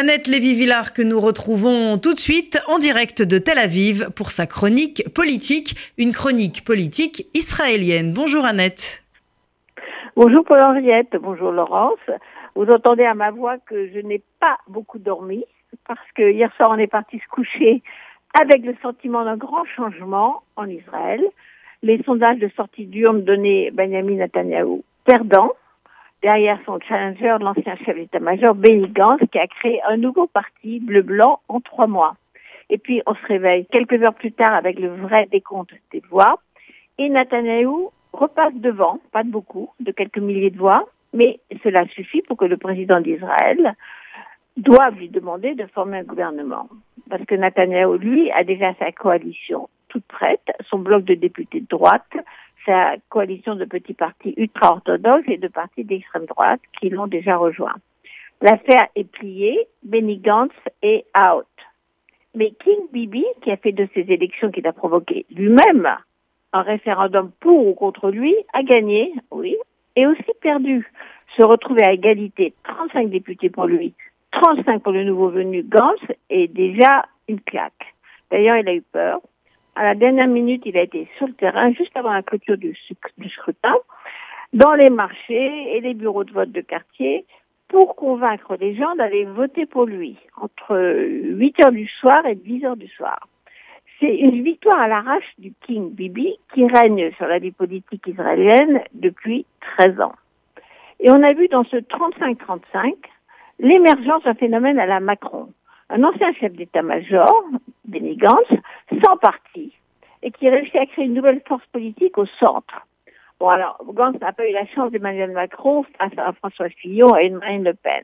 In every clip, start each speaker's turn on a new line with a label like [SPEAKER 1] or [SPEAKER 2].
[SPEAKER 1] Annette Lévy-Villard que nous retrouvons tout de suite en direct de Tel Aviv pour sa chronique politique, une chronique politique israélienne. Bonjour Annette.
[SPEAKER 2] Bonjour Paul-Henriette, bonjour Laurence. Vous entendez à ma voix que je n'ai pas beaucoup dormi parce que hier soir on est parti se coucher avec le sentiment d'un grand changement en Israël. Les sondages de sortie d'urne donnaient Benjamin Netanyahu perdant derrière son challenger, l'ancien chef d'état-major Benny Gantz, qui a créé un nouveau parti bleu-blanc en trois mois. Et puis, on se réveille quelques heures plus tard avec le vrai décompte des voix. Et Netanyahu repasse devant, pas de beaucoup, de quelques milliers de voix, mais cela suffit pour que le président d'Israël doive lui demander de former un gouvernement. Parce que Netanyahu, lui, a déjà sa coalition toute prête, son bloc de députés de droite, sa coalition de petits partis ultra-orthodoxes et de partis d'extrême droite qui l'ont déjà rejoint. L'affaire est pliée, Benny Gantz est out. Mais King Bibi, qui a fait de ces élections qu'il a provoqué lui-même un référendum pour ou contre lui, a gagné, oui, et aussi perdu. Se retrouver à égalité, 35 députés pour lui, 35 pour le nouveau venu Gantz, est déjà une claque. D'ailleurs, il a eu peur à la dernière minute, il a été sur le terrain, juste avant la clôture du, scrutin, dans les marchés et les bureaux de vote de quartier, pour convaincre les gens d'aller voter pour lui, entre 8 heures du soir et 10 heures du soir. C'est une victoire à l'arrache du King Bibi qui règne sur la vie politique israélienne depuis 13 ans. Et on a vu dans ce 35-35 l'émergence d'un phénomène à la Macron. Un ancien chef d'état-major, Benny Gantz, sans parti, qui réussit à créer une nouvelle force politique au centre. Bon, alors, Gantz n'a pas eu la chance d'Emmanuel Macron face à François Fillon et Marine Le Pen.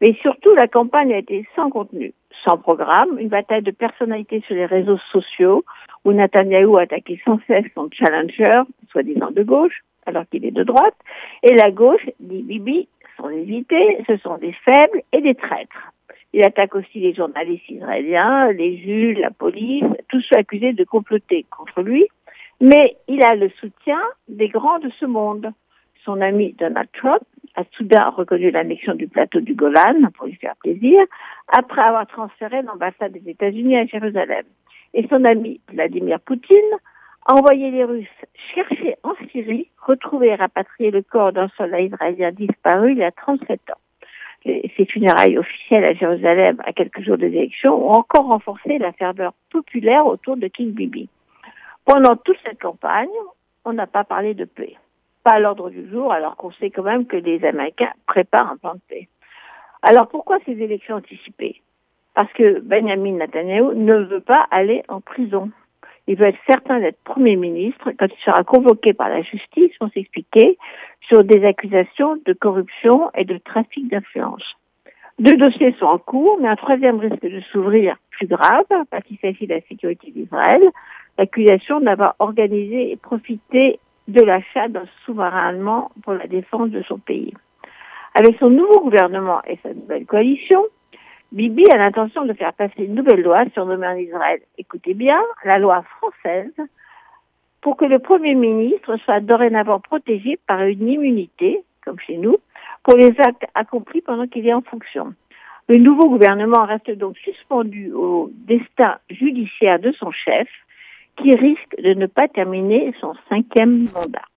[SPEAKER 2] Mais surtout, la campagne a été sans contenu, sans programme, une bataille de personnalités sur les réseaux sociaux où Netanyahu attaquait sans cesse son challenger, soi-disant de gauche, alors qu'il est de droite, et la gauche, dit Bibi, sont invités, ce sont des faibles et des traîtres. Il attaque aussi les journalistes israéliens, les juges, la police, tous ceux accusés de comploter contre lui. Mais il a le soutien des grands de ce monde. Son ami Donald Trump a soudain reconnu l'annexion du plateau du Golan pour lui faire plaisir, après avoir transféré l'ambassade des États-Unis à Jérusalem. Et son ami Vladimir Poutine a envoyé les Russes chercher en Syrie, retrouver et rapatrier le corps d'un soldat israélien disparu il y a 37 ans ces funérailles officielles à Jérusalem à quelques jours des élections ont encore renforcé la ferveur populaire autour de King Bibi. Pendant toute cette campagne, on n'a pas parlé de paix. Pas à l'ordre du jour, alors qu'on sait quand même que les Américains préparent un plan de paix. Alors pourquoi ces élections anticipées? Parce que Benjamin Netanyahu ne veut pas aller en prison. Il veut être certain d'être Premier ministre quand il sera convoqué par la justice pour s'expliquer sur des accusations de corruption et de trafic d'influence. Deux dossiers sont en cours, mais un troisième risque de s'ouvrir plus grave parce qu'il s'agit de la sécurité d'Israël, l'accusation d'avoir organisé et profité de l'achat d'un sous-marin allemand pour la défense de son pays. Avec son nouveau gouvernement et sa nouvelle coalition, Bibi a l'intention de faire passer une nouvelle loi surnommée en Israël, écoutez bien, la loi française, pour que le Premier ministre soit dorénavant protégé par une immunité, comme chez nous, pour les actes accomplis pendant qu'il est en fonction. Le nouveau gouvernement reste donc suspendu au destin judiciaire de son chef, qui risque de ne pas terminer son cinquième mandat.